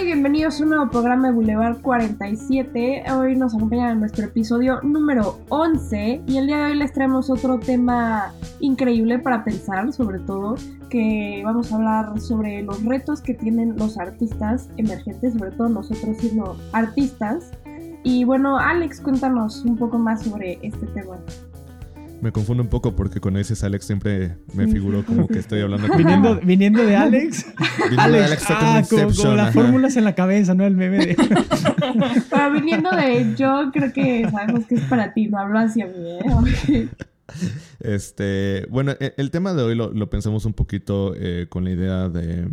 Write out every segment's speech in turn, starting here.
Y bienvenidos a un nuevo programa de Boulevard 47. Hoy nos acompaña en nuestro episodio número 11 y el día de hoy les traemos otro tema increíble para pensar, sobre todo que vamos a hablar sobre los retos que tienen los artistas emergentes, sobre todo nosotros siendo artistas. Y bueno, Alex, cuéntanos un poco más sobre este tema. Me confundo un poco porque con ese Alex siempre me figuró como que estoy hablando con... Viniendo, viniendo de Alex. Viniendo de Alex está como ah, como, Inception, como las fórmulas en la cabeza, ¿no? El meme de... Pero viniendo de yo, creo que sabemos que es para ti, no hablo hacia mí, ¿eh? Este, bueno, e- el tema de hoy lo, lo pensamos un poquito eh, con la idea de,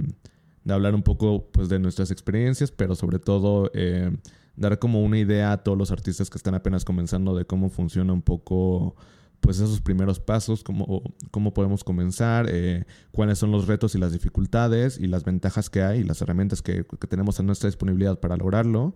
de hablar un poco pues, de nuestras experiencias, pero sobre todo eh, dar como una idea a todos los artistas que están apenas comenzando de cómo funciona un poco pues esos primeros pasos, cómo, cómo podemos comenzar, eh, cuáles son los retos y las dificultades y las ventajas que hay y las herramientas que, que tenemos a nuestra disponibilidad para lograrlo.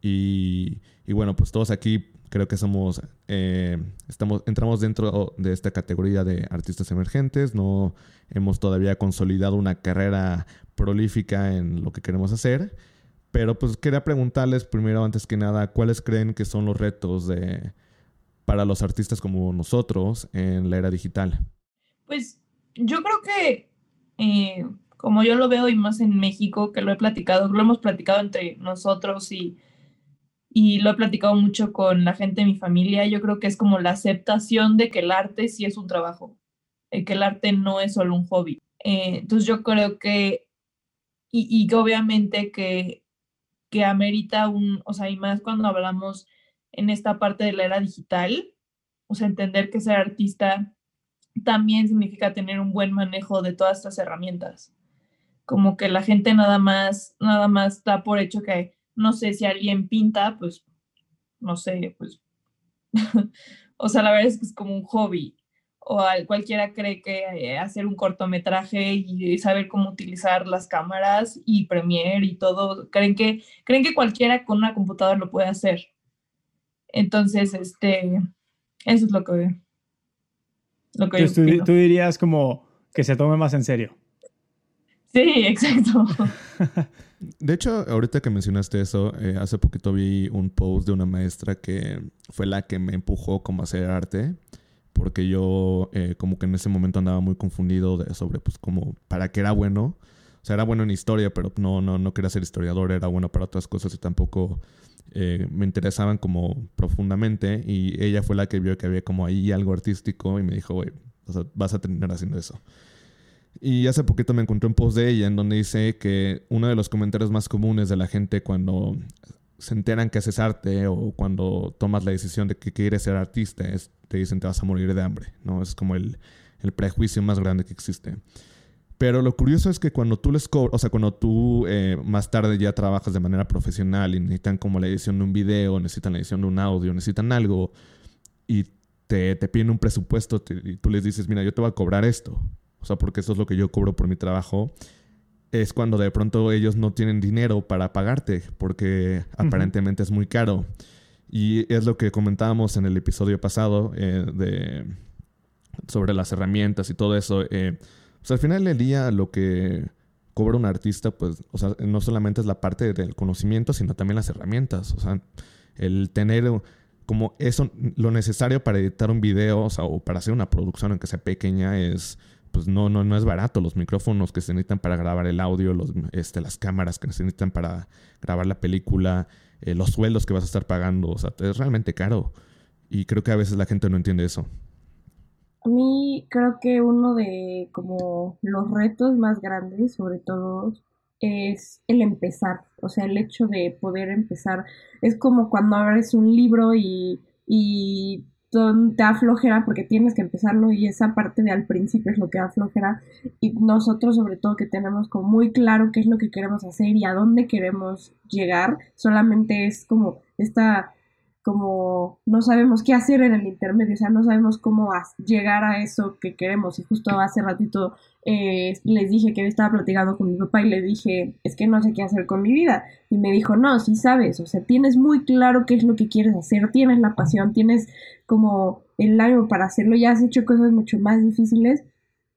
Y, y bueno, pues todos aquí creo que somos, eh, estamos, entramos dentro de esta categoría de artistas emergentes, no hemos todavía consolidado una carrera prolífica en lo que queremos hacer, pero pues quería preguntarles primero, antes que nada, ¿cuáles creen que son los retos de, para los artistas como nosotros en la era digital? Pues yo creo que, eh, como yo lo veo y más en México, que lo he platicado, lo hemos platicado entre nosotros y, y lo he platicado mucho con la gente de mi familia, yo creo que es como la aceptación de que el arte sí es un trabajo, eh, que el arte no es solo un hobby. Eh, entonces yo creo que, y, y obviamente que, que amerita un, o sea, y más cuando hablamos en esta parte de la era digital, o sea, entender que ser artista también significa tener un buen manejo de todas estas herramientas. Como que la gente nada más, nada más da por hecho que, no sé, si alguien pinta, pues, no sé, pues, o sea, la verdad es que es como un hobby. O al- cualquiera cree que eh, hacer un cortometraje y saber cómo utilizar las cámaras y Premiere y todo, creen que, creen que cualquiera con una computadora lo puede hacer. Entonces, este, eso es lo que, lo que yo tú, tú dirías como que se tome más en serio. Sí, exacto. De hecho, ahorita que mencionaste eso, eh, hace poquito vi un post de una maestra que fue la que me empujó como a hacer arte, porque yo eh, como que en ese momento andaba muy confundido de, sobre pues como para qué era bueno. O sea, era bueno en historia, pero no, no, no quería ser historiador, era bueno para otras cosas y tampoco eh, me interesaban como profundamente. Y ella fue la que vio que había como ahí algo artístico y me dijo, güey, vas a terminar haciendo eso. Y hace poquito me encontré un post de ella en donde dice que uno de los comentarios más comunes de la gente cuando se enteran que haces arte o cuando tomas la decisión de que quieres ser artista es te dicen te vas a morir de hambre, ¿no? Es como el, el prejuicio más grande que existe. Pero lo curioso es que cuando tú les cobras, o sea, cuando tú eh, más tarde ya trabajas de manera profesional y necesitan como la edición de un video, necesitan la edición de un audio, necesitan algo y te, te piden un presupuesto te- y tú les dices, mira, yo te voy a cobrar esto. O sea, porque eso es lo que yo cobro por mi trabajo. Es cuando de pronto ellos no tienen dinero para pagarte porque aparentemente es muy caro. Y es lo que comentábamos en el episodio pasado eh, de, sobre las herramientas y todo eso. Eh, pues al final del día lo que cobra un artista, pues, o sea, no solamente es la parte del conocimiento, sino también las herramientas. O sea, el tener como eso, lo necesario para editar un video, o sea, o para hacer una producción, aunque sea pequeña, es, pues no, no, no es barato. Los micrófonos que se necesitan para grabar el audio, los, este, las cámaras que se necesitan para grabar la película, eh, los sueldos que vas a estar pagando, o sea, es realmente caro. Y creo que a veces la gente no entiende eso. A mí creo que uno de como los retos más grandes, sobre todo, es el empezar. O sea, el hecho de poder empezar. Es como cuando abres un libro y, y te da flojera porque tienes que empezarlo y esa parte de al principio es lo que da flojera. Y nosotros, sobre todo, que tenemos como muy claro qué es lo que queremos hacer y a dónde queremos llegar, solamente es como esta como no sabemos qué hacer en el intermedio, o sea, no sabemos cómo llegar a eso que queremos. Y justo hace ratito eh, les dije que estaba platicando con mi papá y le dije, es que no sé qué hacer con mi vida. Y me dijo, no, sí sabes, o sea, tienes muy claro qué es lo que quieres hacer, tienes la pasión, tienes como el ánimo para hacerlo, ya has hecho cosas mucho más difíciles,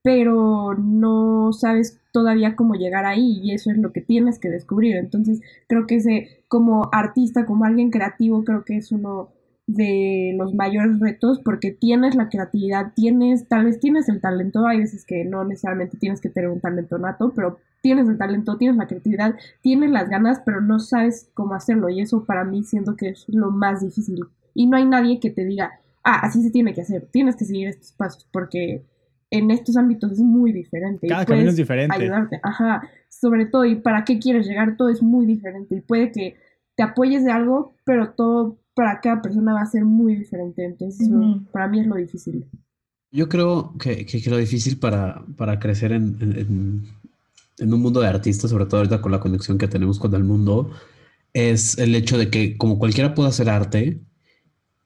pero no sabes todavía cómo llegar ahí y eso es lo que tienes que descubrir. Entonces, creo que ese, como artista, como alguien creativo, creo que es uno de los mayores retos porque tienes la creatividad, tienes, tal vez tienes el talento, hay veces que no necesariamente tienes que tener un talento nato, pero tienes el talento, tienes la creatividad, tienes las ganas, pero no sabes cómo hacerlo y eso para mí siento que es lo más difícil. Y no hay nadie que te diga, ah, así se tiene que hacer, tienes que seguir estos pasos porque en estos ámbitos es muy diferente. Cada camino es diferente. Ayudarte, ajá, sobre todo, y para qué quieres llegar, todo es muy diferente y puede que te apoyes de algo, pero todo para cada persona va a ser muy diferente. Entonces, para mí es lo difícil. Yo creo que, que, lo difícil para, para crecer en, en, en, un mundo de artistas, sobre todo ahorita con la conexión que tenemos con el mundo, es el hecho de que como cualquiera puede hacer arte,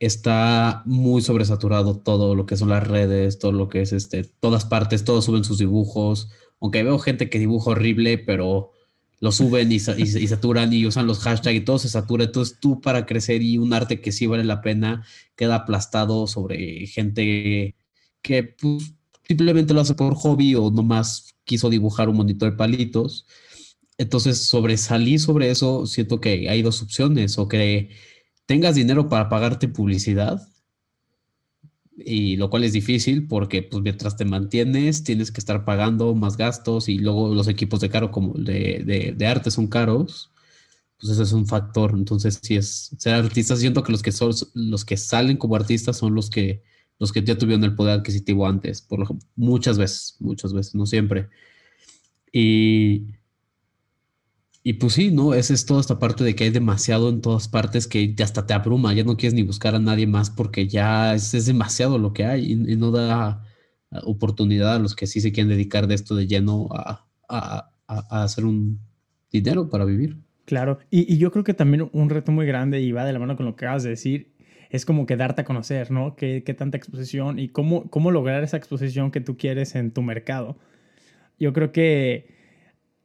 está muy sobresaturado todo lo que son las redes, todo lo que es este, todas partes, todos suben sus dibujos, aunque veo gente que dibuja horrible, pero lo suben y, saturan y usan los hashtags y todo se satura. Entonces tú para crecer y un arte que sí vale la pena queda aplastado sobre gente que pues, simplemente lo hace por hobby o nomás quiso dibujar un monito de palitos. Entonces sobresalir sobre eso, siento que hay dos opciones o que tengas dinero para pagarte publicidad, y lo cual es difícil porque pues mientras te mantienes tienes que estar pagando más gastos y luego los equipos de caro como de, de, arte son caros, pues ese es un factor. Entonces, si es ser artista, siento que los que son los que salen como artistas son los que los que ya tuvieron el poder adquisitivo antes, por lo, muchas veces, muchas veces, no siempre. Y y pues sí, ¿no? Esa es toda esta parte de que hay demasiado en todas partes que hasta te abruma, ya no quieres ni buscar a nadie más porque ya es, demasiado lo que hay y, no da oportunidad a los que sí se quieren dedicar de esto de lleno a, hacer un dinero para vivir. Claro, y, yo creo que también un reto muy grande y va de la mano con lo que acabas de decir es como que darte a conocer, ¿no? ¿Qué, qué tanta exposición y cómo, cómo lograr esa exposición que tú quieres en tu mercado? Yo creo que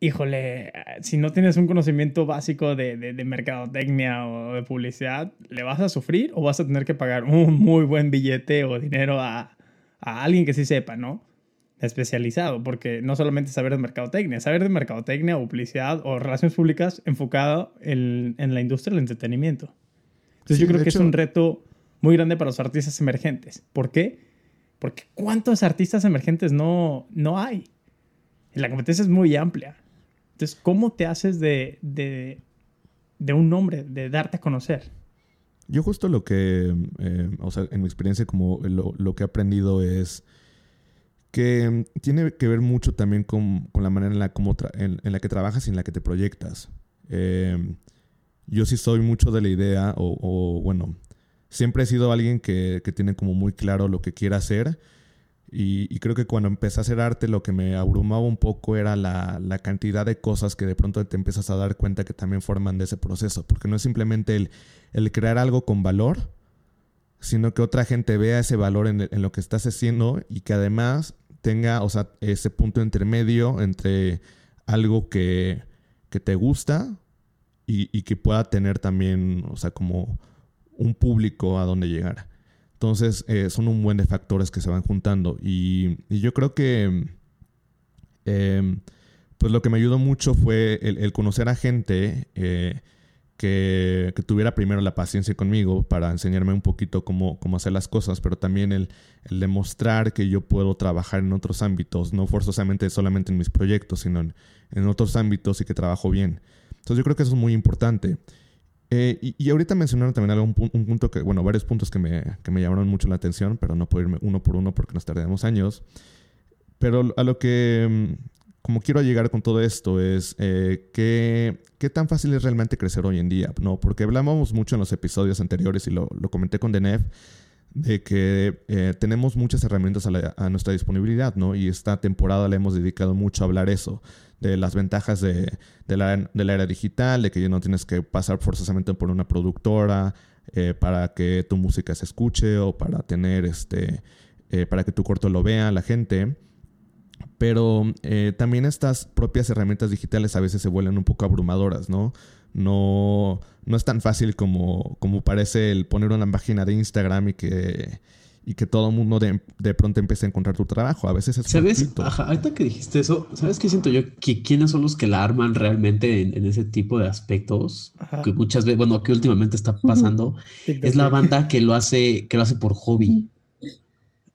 híjole, si no tienes un conocimiento básico de, de, mercadotecnia o de publicidad, ¿le vas a sufrir o vas a tener que pagar un muy buen billete o dinero a, a alguien que sí sepa, ¿no? Especializado, porque no solamente saber de mercadotecnia, saber de mercadotecnia o publicidad o relaciones públicas enfocado en, en la industria del entretenimiento. Entonces yo creo que es un reto muy grande para los artistas emergentes. ¿Por qué? Porque ¿cuántos artistas emergentes no, no hay? La competencia es muy amplia. Entonces, ¿cómo te haces de, un nombre, de darte a conocer? Yo justo lo que, eh, o sea, en mi experiencia como lo, que he aprendido es que tiene que ver mucho también con, la manera en la, en, la, que trabajas y en la que te proyectas. Eh, yo sí soy mucho de la idea, o, bueno, siempre he sido alguien que, que, tiene como muy claro lo que quiere hacer y, creo que cuando empecé a hacer arte lo que me abrumaba un poco era la, cantidad de cosas que de pronto te empiezas a dar cuenta que también forman de ese proceso, porque no es simplemente el, crear algo con valor, sino que otra gente vea ese valor en, lo que estás haciendo y que además tenga, o sea, ese punto intermedio entre algo que, te gusta y, y, que pueda tener también, o sea, como un público a donde llegar. Entonces, eh, son un buen de factores que se van juntando. Y, yo creo que, em, pues lo que me ayudó mucho fue el, conocer a gente eh, que, tuviera primero la paciencia conmigo para enseñarme un poquito cómo, cómo hacer las cosas, pero también el, demostrar que yo puedo trabajar en otros ámbitos, no forzosamente solamente en mis proyectos, sino en, en otros ámbitos y que trabajo bien. Entonces, yo creo que eso es muy importante. Eh, y, ahorita mencionaron también algo, un, punto que, bueno, varios puntos que me, que me, llamaron mucho la atención, pero no puedo irme uno por uno porque nos tardamos años. Pero a lo que, mm, como quiero llegar con todo esto, es eh, que, qué tan fácil es realmente crecer hoy en día, ¿no? Porque hablábamos mucho en los episodios anteriores y lo, lo comenté con Denef, de que eh, tenemos muchas herramientas a, a, nuestra disponibilidad, ¿no? Y esta temporada le hemos dedicado mucho a hablar eso de las ventajas de, la, era digital, de que ya no tienes que pasar forzosamente por una productora eh, para que tu música se escuche o para tener este, eh, para que tu corto lo vea la gente. Pero también estas propias herramientas digitales a veces se vuelven un poco abrumadoras, ¿no? No, no es tan fácil como, como parece el poner una página de Instagram y que, y que todo el mundo de, de, pronto empiece a encontrar tu trabajo. A veces es ¿Sabes? Ajá, ahorita que dijiste eso, ¿sabes qué siento yo? Que quiénes son los que la arman realmente en, ese tipo de aspectos que muchas veces, bueno, que últimamente está pasando, es la banda que lo hace, que lo hace por hobby.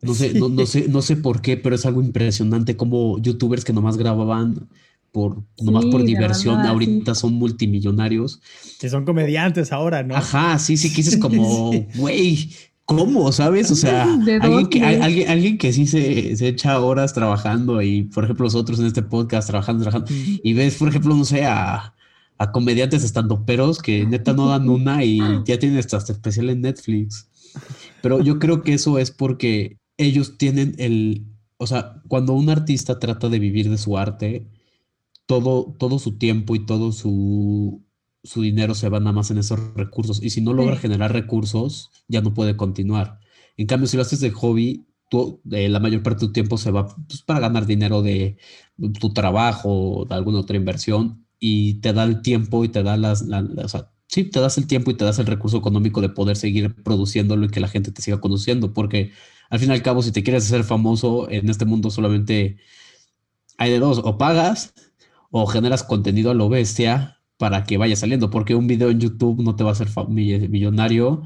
No sé, no, no, sé, no sé por qué, pero es algo impresionante como youtubers que nomás grababan por nomás por diversión, ahorita son multimillonarios. Que son comediantes ahora, ¿no? Ajá, sí, sí, que dices como, güey, ¿cómo? ¿Sabes? O sea, alguien que, alguien, alguien que sí se, se, echa horas trabajando y, por ejemplo, nosotros en este podcast trabajando, trabajando, y ves, por ejemplo, no sé, a, a comediantes estando peros que neta no dan una y ya tienen hasta especial en Netflix. Pero yo creo que eso es porque ellos tienen el, o sea, cuando un artista trata de vivir de su arte, todo, todo su tiempo y todo su, su dinero se va nada más en esos recursos. Y si no logra generar recursos, ya no puede continuar. En cambio, si lo haces de hobby, tú, eh, la mayor parte de tu tiempo se va pues, para ganar dinero de tu trabajo o de alguna otra inversión y te da el tiempo y te da las, o sea, sí, te das el tiempo y te das el recurso económico de poder seguir produciéndolo y que la gente te siga conociendo, porque al fin y al cabo, si te quieres hacer famoso en este mundo, solamente hay de dos, o pagas o generas contenido a lo bestia para que vaya saliendo, porque un video en YouTube no te va a hacer millonario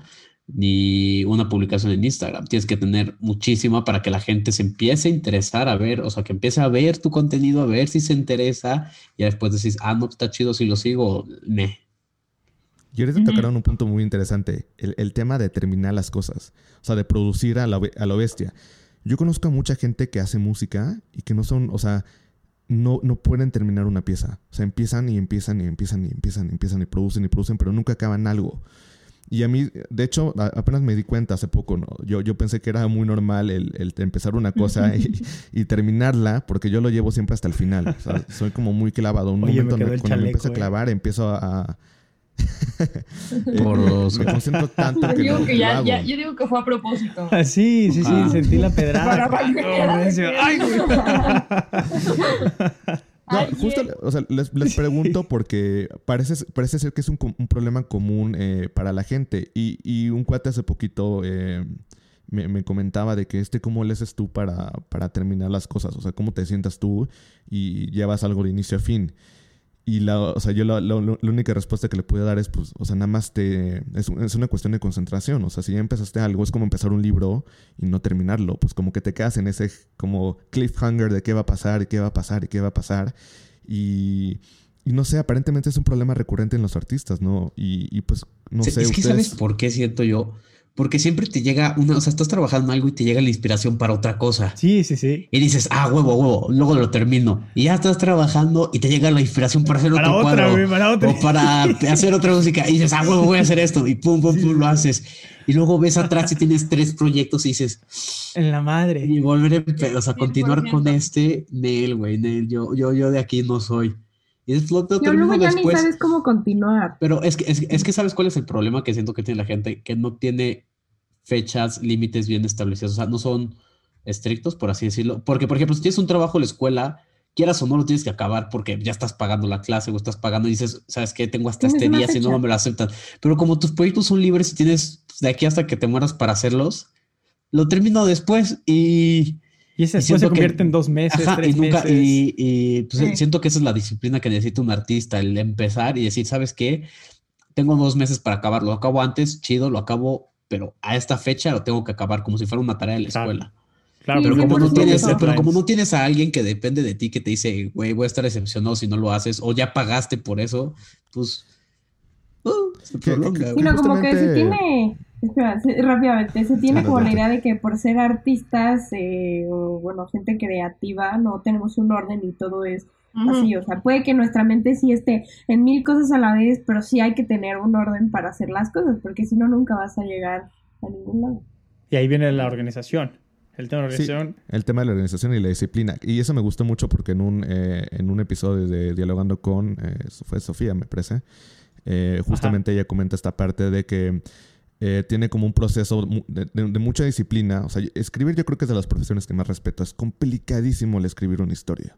ni una publicación en Instagram. Tienes que tener muchísima para que la gente se empiece a interesar a ver, o sea, que empiece a ver tu contenido, a ver si se interesa y después decís, ah, no, está chido si lo sigo, me. Y ahorita tocaron un punto muy interesante, el, tema de terminar las cosas, o sea, de producir a, la, a lo bestia. Yo conozco a mucha gente que hace música y que no son, o sea, no, no pueden terminar una pieza. O sea, empiezan y empiezan y empiezan y empiezan y empiezan y producen y producen, pero nunca acaban algo. Y a mí, de hecho, apenas me di cuenta hace poco, ¿no? Yo, yo pensé que era muy normal el, empezar una cosa y, terminarla, porque yo lo llevo siempre hasta el final. O sea, soy como muy clavado. Un momento me cuando me empiezo a clavar, empiezo a, por me concentro tanto que, yo digo que ya, ya, yo digo que fue a propósito. Ah, sí, sí, sí, ah. sentí la pedrada. no, justo, o sea, les, les, pregunto porque parece, parece ser que es un, un problema común eh, para la gente. Y, y, un cuate hace poquito eh, me, me, comentaba de que este, ¿cómo le haces tú para, para terminar las cosas? O sea, ¿cómo te sientas tú y llevas algo de inicio a fin? Y la, o sea, yo la, la, única respuesta que le puedo dar es, pues, o sea, nada más te... Es, es, una cuestión de concentración. O sea, si ya empezaste algo, es como empezar un libro y no terminarlo. Pues como que te quedas en ese como cliffhanger de qué va a pasar y qué va a pasar y qué va a pasar. Y, y no sé, aparentemente es un problema recurrente en los artistas, ¿no? Y, y pues, no sé. Es que, ¿sabes por qué siento yo? Porque siempre te llega una, o sea, estás trabajando algo y te llega la inspiración para otra cosa. Sí, sí, sí. Y dices, ah, huevo, huevo, luego lo termino. Y ya estás trabajando y te llega la inspiración para hacer otro cuadro. para otra. O para hacer otra música. Y dices, ah, huevo, voy a hacer esto. Y pum, pum, pum, lo haces. Y luego ves atrás y tienes tres proyectos y dices, en la madre. Y volver a, o sea, continuar con este, Nel, güey, Nel, yo, yo, yo de aquí no soy. Y es lo, luego ya ni sabes cómo continuar. Pero es que, es, que sabes cuál es el problema que siento que tiene la gente, que no tiene fechas, límites bien establecidos. O sea, no son estrictos, por así decirlo. Porque, por ejemplo, si tienes un trabajo en la escuela, quieras o no lo tienes que acabar porque ya estás pagando la clase o estás pagando y dices, ¿sabes qué? Tengo hasta este día, si no, me lo aceptan. Pero como tus proyectos son libres y tienes de aquí hasta que te mueras para hacerlos, lo termino después y y ese después se convierte en dos meses, tres y meses. Y, pues, siento que esa es la disciplina que necesita un artista, el empezar y decir, ¿sabes qué? Tengo dos meses para acabarlo. Lo acabo antes, chido, lo acabo, pero a esta fecha lo tengo que acabar como si fuera una tarea de la escuela. Claro, pero, como no tienes, pero como no tienes a alguien que depende de ti, que te dice, güey, voy a estar decepcionado si no lo haces, o ya pagaste por eso, pues se prolonga. Sino como que se tiene rápidamente, se tiene como la idea de que por ser artistas eh, o bueno, gente creativa, no tenemos un orden y todo es así, o sea, puede que nuestra mente sí esté en mil cosas a la vez, pero sí hay que tener un orden para hacer las cosas, porque si no, nunca vas a llegar a ningún lado. Y ahí viene la organización. El tema de la organización. el tema de la organización y la disciplina. Y eso me gustó mucho porque en un, eh, en un episodio de Dialogando con, eh, fue Sofía, me parece, justamente ella comenta esta parte de que eh, tiene como un proceso de, mucha disciplina. O sea, escribir yo creo que es de las profesiones que más respeto. Es complicadísimo el escribir una historia.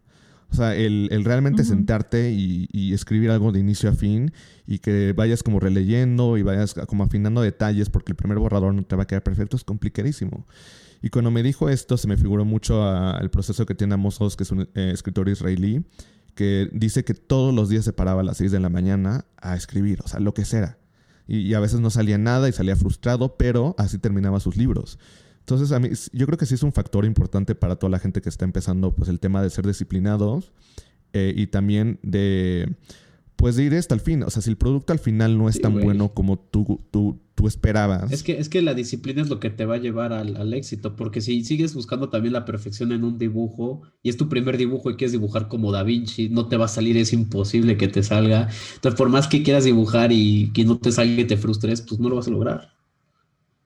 O sea, el, realmente sentarte y, escribir algo de inicio a fin y que vayas como releyendo y vayas como afinando detalles porque el primer borrador no te va a quedar perfecto es complicadísimo. Y cuando me dijo esto, se me figuró mucho al proceso que tiene Amos Oz, que es un eh, escritor israelí, que dice que todos los días se paraba a las 6 de la mañana a escribir, o sea, lo que sea. Y, a veces no salía nada y salía frustrado, pero así terminaba sus libros. Entonces, a mí, yo creo que sí es un factor importante para toda la gente que está empezando, pues el tema de ser disciplinados eh, y también de, pues de ir hasta el fin. O sea, si el producto al final no es tan bueno como tú, tú, tú, esperabas. Es que, es que la disciplina es lo que te va a llevar al, al, éxito, porque si sigues buscando también la perfección en un dibujo y es tu primer dibujo y quieres dibujar como Da Vinci, no te va a salir, es imposible que te salga. Entonces, por más que quieras dibujar y que no te salga y te frustres, pues no lo vas a lograr.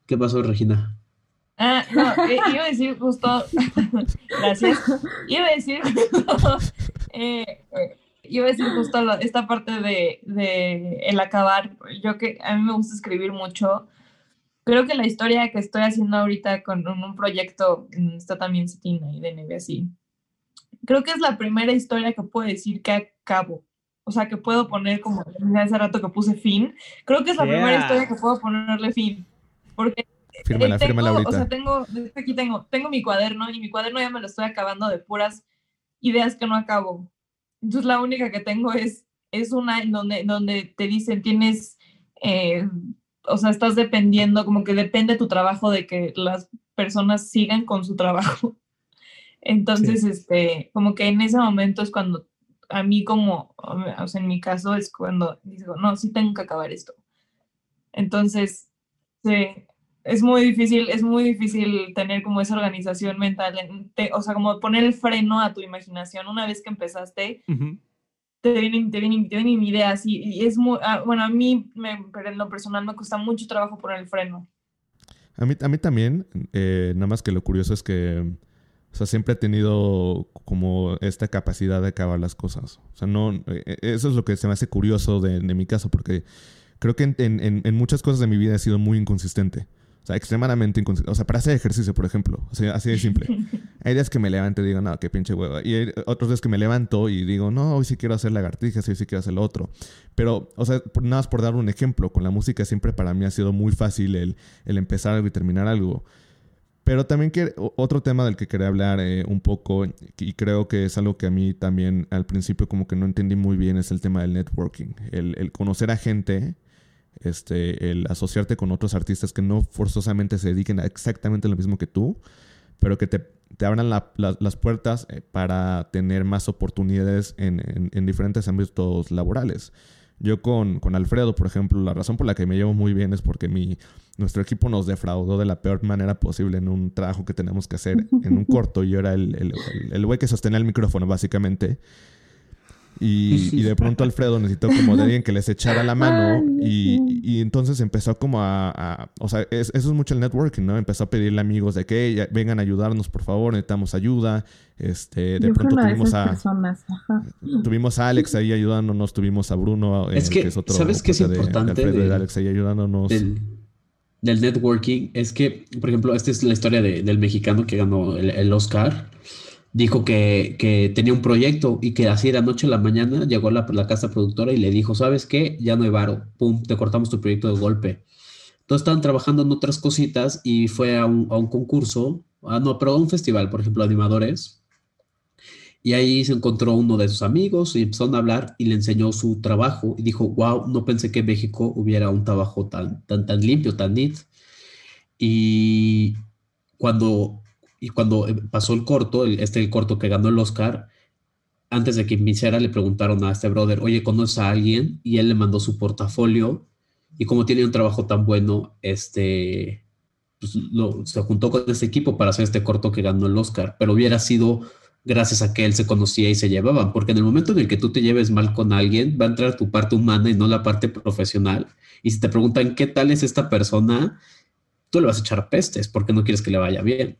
¿Qué pasó, Regina? Ah, no, eh, iba a decir justo, gracias, iba a decir justo, eh, iba a decir justo esta parte de, de, el acabar, yo que a mí me gusta escribir mucho, creo que la historia que estoy haciendo ahorita con un, proyecto, está también Cetina y de Neve así, creo que es la primera historia que puedo decir que acabo, o sea, que puedo poner como hace rato que puse fin, creo que es la primera historia que puedo ponerle fin, porque Fírmala, tengo, fírmala ahorita. O sea, tengo, aquí tengo, tengo mi cuaderno y mi cuaderno ya me lo estoy acabando de puras ideas que no acabo. Entonces la única que tengo es, es una en donde, donde te dicen tienes, eh, o sea, estás dependiendo, como que depende tu trabajo de que las personas sigan con su trabajo. Entonces, este, como que en ese momento es cuando a mí como, o sea, en mi caso es cuando digo, no, sí tengo que acabar esto. Entonces, sí, es muy difícil, es muy difícil tener como esa organización mental, o sea, como poner el freno a tu imaginación una vez que empezaste. Te vienen, te, vienen, te vienen, ideas y, y es muy, ah, bueno, a mí me, en lo personal me cuesta mucho trabajo poner el freno. A mí, a mí también, eh, nada más que lo curioso es que, o sea, siempre he tenido como esta capacidad de acabar las cosas. O sea, no, eh, eso es lo que se me hace curioso de, de mi caso, porque creo que en, en, en, muchas cosas de mi vida he sido muy inconsistente. Sea, extremadamente inconsistente. O sea, para hacer ejercicio, por ejemplo. O sea, así de simple. Hay días que me levanto y digo, no, qué pinche hueva. Y hay otros días que me levanto y digo, no, hoy sí quiero hacer lagartijas, hoy sí quiero hacer lo otro. Pero, o sea, nada más por dar un ejemplo, con la música siempre para mí ha sido muy fácil el, el empezar algo y terminar algo. Pero también que, otro tema del que quería hablar eh, un poco, y creo que es algo que a mí también al principio como que no entendí muy bien, es el tema del networking. El, el conocer a gente este, el asociarte con otros artistas que no forzosamente se dediquen a exactamente lo mismo que tú, pero que te, te abran las puertas eh, para tener más oportunidades en, en, diferentes ámbitos laborales. Yo con, con, Alfredo, por ejemplo, la razón por la que me llevo muy bien es porque mi, nuestro equipo nos defraudó de la peor manera posible en un trabajo que tenemos que hacer en un corto. Yo era el, el, el güey que sostenía el micrófono, básicamente. Y, de pronto Alfredo necesitó como de alguien que les echara la mano y, entonces empezó como a, o sea, eso es mucho el networking, ¿no? Empezó a pedirle amigos de que vengan a ayudarnos, por favor, necesitamos ayuda. Este, de pronto tuvimos a tuvimos a Alex ahí ayudándonos, tuvimos a Bruno, eh, es que, ¿sabes qué es importante de, Alex ahí ayudándonos. Del, networking es que, por ejemplo, esta es la historia del mexicano que ganó el, el Oscar dijo que, tenía un proyecto y que así de anoche a la mañana llegó a la, casa productora y le dijo, ¿sabes qué? Ya no hay varo, pum, te cortamos tu proyecto de golpe. Entonces estaban trabajando en otras cositas y fue a un, concurso, ah, no, pero a un festival, por ejemplo, animadores. Y ahí se encontró uno de sus amigos y empezaron a hablar y le enseñó su trabajo y dijo, wow, no pensé que en México hubiera un trabajo tan, tan, tan limpio, tan neat. Y cuando y cuando eh, pasó el corto, este el corto que ganó el Oscar, antes de que iniciara le preguntaron a este brother, oye, ¿conoces a alguien? Y él le mandó su portafolio y como tiene un trabajo tan bueno, este, pues, se juntó con este equipo para hacer este corto que ganó el Oscar, pero hubiera sido gracias a que él se conocía y se llevaban, porque en el momento en el que tú te lleves mal con alguien, va a entrar tu parte humana y no la parte profesional. Y si te preguntan qué tal es esta persona, tú le vas a echar pestes porque no quieres que le vaya bien.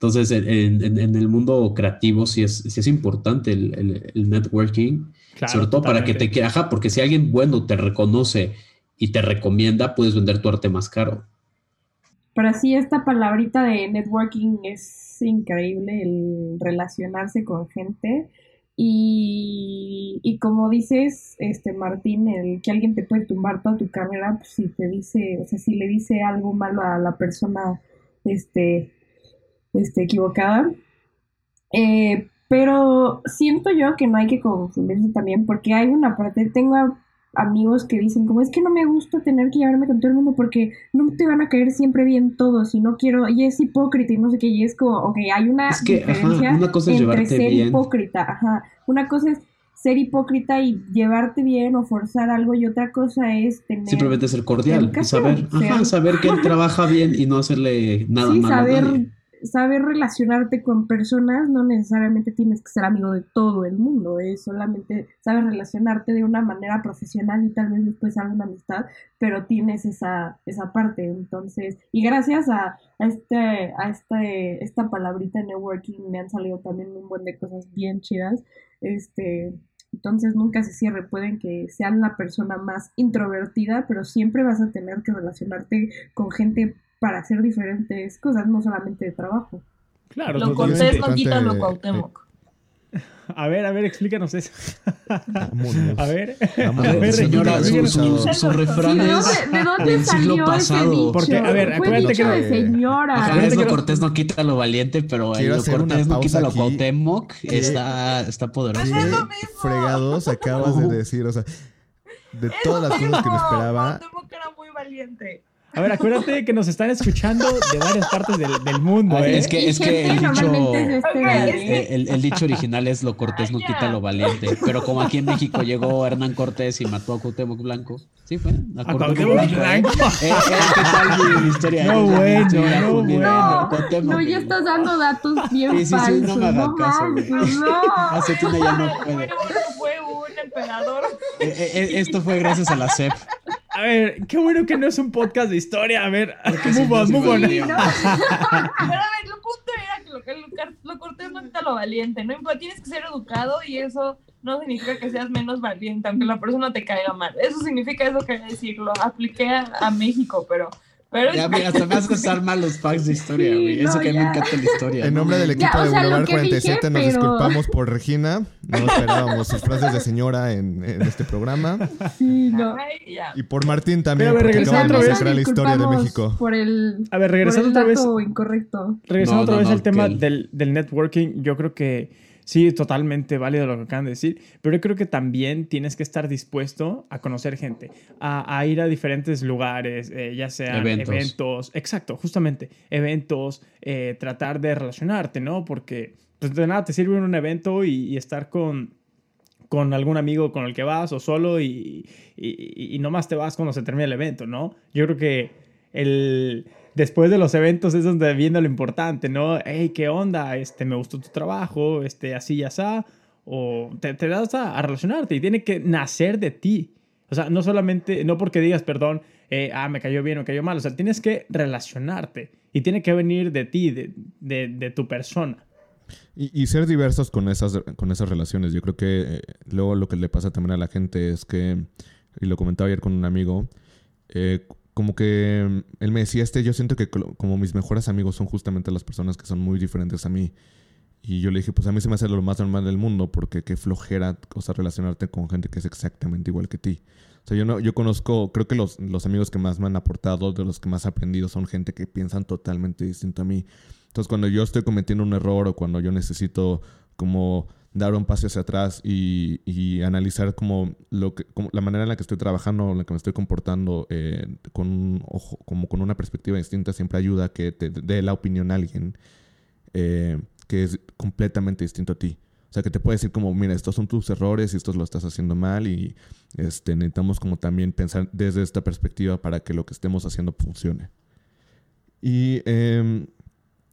Entonces, en, el mundo creativo sí es, sí es importante el, networking, sobre todo para que te ajá, porque si alguien bueno te reconoce y te recomienda, puedes vender tu arte más caro. Pero sí, esta palabrita de networking es increíble, el relacionarse con gente. Y, y como dices, este Martín, el que alguien te puede tumbar toda tu carrera, pues si te dice, o sea, si le dice algo malo a la persona este, este, equivocada. Eh, pero siento yo que no hay que confundirse también, porque hay una parte, tengo a- amigos que dicen como es que no me gusta tener que llevarme con todo el mundo porque no te van a caer siempre bien todos y no quiero, y es hipócrita y no sé qué, y es como, ok, hay una Es que, ajá, diferencia una cosa es entre ser bien. hipócrita, ajá, una cosa es ser hipócrita y llevarte bien o forzar algo y otra cosa es tener Simplemente ser cordial saber, ajá, saber que él trabaja bien y no hacerle nada sí, malo a saber, nadie. Saber relacionarte con personas, no necesariamente tienes que ser amigo de todo el mundo, es solamente saber relacionarte de una manera profesional y tal vez después haga una amistad, pero tienes esa, esa parte, entonces, y gracias a, a este, a este, esta palabrita networking me han salido también un buen de cosas bien chidas, este, entonces nunca se cierre, pueden que sean la persona más introvertida, pero siempre vas a tener que relacionarte con gente para hacer diferentes cosas, no solamente de trabajo. Claro, Lo cortés no quita lo eh, Cuauhtémoc. A ver, a ver, explícanos eso. Vámonos. A ver, Vámonos. a ver, señora, su, su, su refrán ¿De es dónde, de dónde del siglo salió pasado. ese dicho? Porque, a ver, acuérdate que- de señora. Ajá, lo cortés no quita lo valiente, pero Quiero lo cortés no quita lo. Cuauhtémoc. Está, está poderoso. Pues es ¿Qué lo mismo. fregados acabas de decir? O sea, de todas las cosas que me esperaba, Cuauhtémoc era muy valiente. A ver, acuérdate que nos están escuchando de varias partes del, del mundo, Ah, ¿eh? es que, es que el dicho, este el, el dicho original es lo cortés no quita lo valiente. Pero como aquí en México llegó Hernán Cortés y mató a Cuauhtémoc Blanco. Sí, fue. A Cuauhtémoc Blanco. Eh, eh, ¿Qué tal mi, mi historia? No, bueno, historia, no, bueno. No, ya estás dando datos bien Sí, sí, sí, falsos. no me hagan caso, no. Hace ya no puede. Fue, fue un emperador. Eh, eh, eh, esto fue gracias a la CEP. A ver, qué bueno que no es un podcast de historia. A ver, Porque move on, move. Pero a ver, lo punto era que lo, que lo, cortés no quita lo valiente. No importa, tienes que ser educado y eso no significa que seas menos valiente, aunque la persona te caiga mal. Eso significa eso que decirlo. Apliqué a, a México, pero. Pero Ya, mira, hasta me haces estar mal los facts de historia, Sí, güey. Eso no, que me ya. encanta la historia. en ¿no? nombre del Ya, equipo o de sea, lo Boulevard que 47 dije, nos pero- disculpamos por Regina. No esperábamos sus frases de señora en, en este programa. Sí, no. Ay. Y por Martín también, Pero, a ver, porque otra vez. la historia de México. Por el, A ver, por regresando el otra vez. incorrecto. Regresando No, otra vez no, al tema del networking, yo creo que sí, totalmente válido lo que acaban de decir, pero yo creo que también tienes que estar dispuesto a conocer gente, a, a ir a diferentes lugares, eh, ya sean Eventos. eventos. exacto, justamente, eventos, eh, tratar de relacionarte, ¿no? Porque pues, de nada te sirve un evento y, y estar con con algún amigo con el que vas o solo y, y, y nomás te vas cuando se termina el evento, ¿no? Yo creo que el, después de los eventos es donde viene lo importante, ¿no? Hey, ¿qué onda? Este, me gustó tu trabajo, este, así y así, o te, das a, a relacionarte y tiene que nacer de ti. O sea, no solamente, no porque digas, perdón, eh, ah, me cayó bien o cayó mal, o sea, tienes que relacionarte y tiene que venir de ti, de, de, de tu persona. Y, y ser diversos con esas, con esas relaciones. Yo creo que eh, luego lo que le pasa también a la gente es que, y lo comentaba ayer con un amigo, eh, como que mm, él me decía, este, yo siento que como mis mejores amigos son justamente las personas que son muy diferentes a mí. Y yo le dije, pues a mí se me hace lo más normal del mundo porque qué flojera, o sea, relacionarte con gente que es exactamente igual que ti. O sea, yo, no, yo conozco, creo que los, los amigos que más me han aportado, de los que más he aprendido, son gente que piensan totalmente distinto a mí. Entonces, cuando yo estoy cometiendo un error o cuando yo necesito como dar un paso hacia atrás y, y analizar como, lo que, como la manera en la que estoy trabajando, en la que me estoy comportando eh, con un ojo, como con una perspectiva distinta, siempre ayuda a que te dé la opinión a alguien eh, que es completamente distinto a ti. O sea, que te puede decir como, mira, estos son tus errores y estos lo estás haciendo mal y este, necesitamos como también pensar desde esta perspectiva para que lo que estemos haciendo funcione. Y em,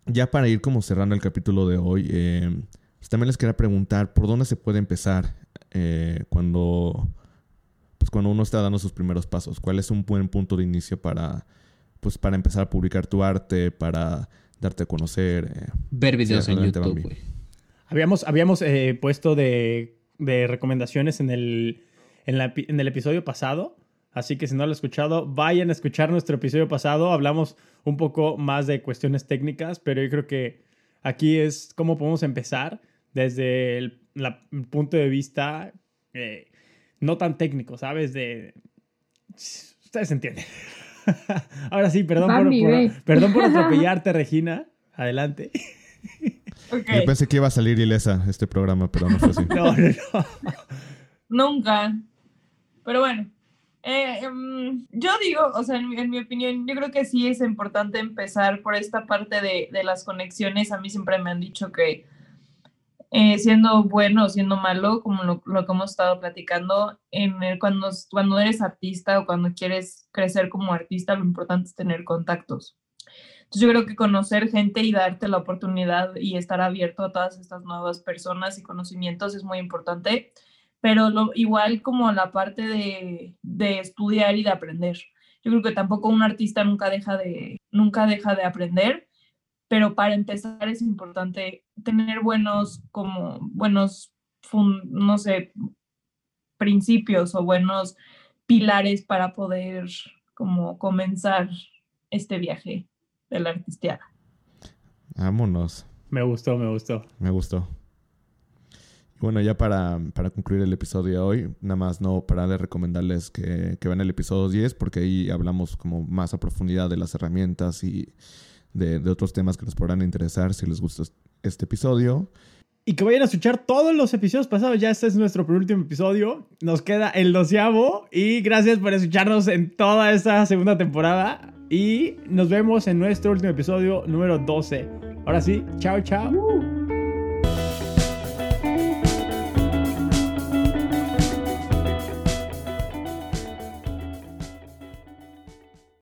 ya para ir como cerrando el capítulo de hoy, em, pues también les quería preguntar por dónde se puede empezar eh, cuando, pues cuando uno está dando sus primeros pasos. ¿Cuál es un buen punto de inicio para, pues para empezar a publicar tu arte, para darte a conocer? eh? Ver videos Sí, en YouTube, güey. Habíamos, habíamos eh, puesto de, de recomendaciones en el, en, la en el episodio pasado. Así que si no lo han escuchado, vayan a escuchar nuestro episodio pasado. Hablamos un poco más de cuestiones técnicas, pero yo creo que aquí es cómo podemos empezar desde el punto de vista eh, no tan técnico, ¿sabes? De... Ustedes entienden. Ahora sí, perdón por, perdón por atropellarte, Regina. Adelante. Yo pensé que iba a salir ilesa este programa, pero no fue así. no, no, no. Nunca. Pero bueno, eh, em, yo digo, o sea, en, mi opinión, yo creo que sí es importante empezar por esta parte de, de las conexiones. A mí siempre me han dicho que eh, siendo bueno o siendo malo, como lo, lo, que hemos estado platicando, en el, cuando, cuando eres artista o cuando quieres crecer como artista, lo importante es tener contactos. Entonces yo creo que conocer gente y darte la oportunidad y estar abierto a todas estas nuevas personas y conocimientos es muy importante pero lo, igual como la parte de, de, estudiar y de aprender. Yo creo que tampoco un artista nunca deja de, nunca deja de aprender, pero para empezar es importante tener buenos, como, buenos, no sé, principios o buenos pilares para poder como comenzar este viaje de la artisteada. Vámonos. Me gustó, me gustó. Me gustó. Bueno, ya para, concluir el episodio de hoy, nada más no para de recomendarles que, que vean el episodio 10 porque ahí hablamos como más a profundidad de las herramientas y de, otros temas que les podrán interesar si les gusta este episodio. Y que vayan a escuchar todos los episodios pasados. Ya este es nuestro penúltimo episodio. Nos queda el doceavo. Y gracias por escucharnos en toda esta segunda temporada. Y nos vemos en nuestro último episodio número 12. Ahora sí, chao, chao.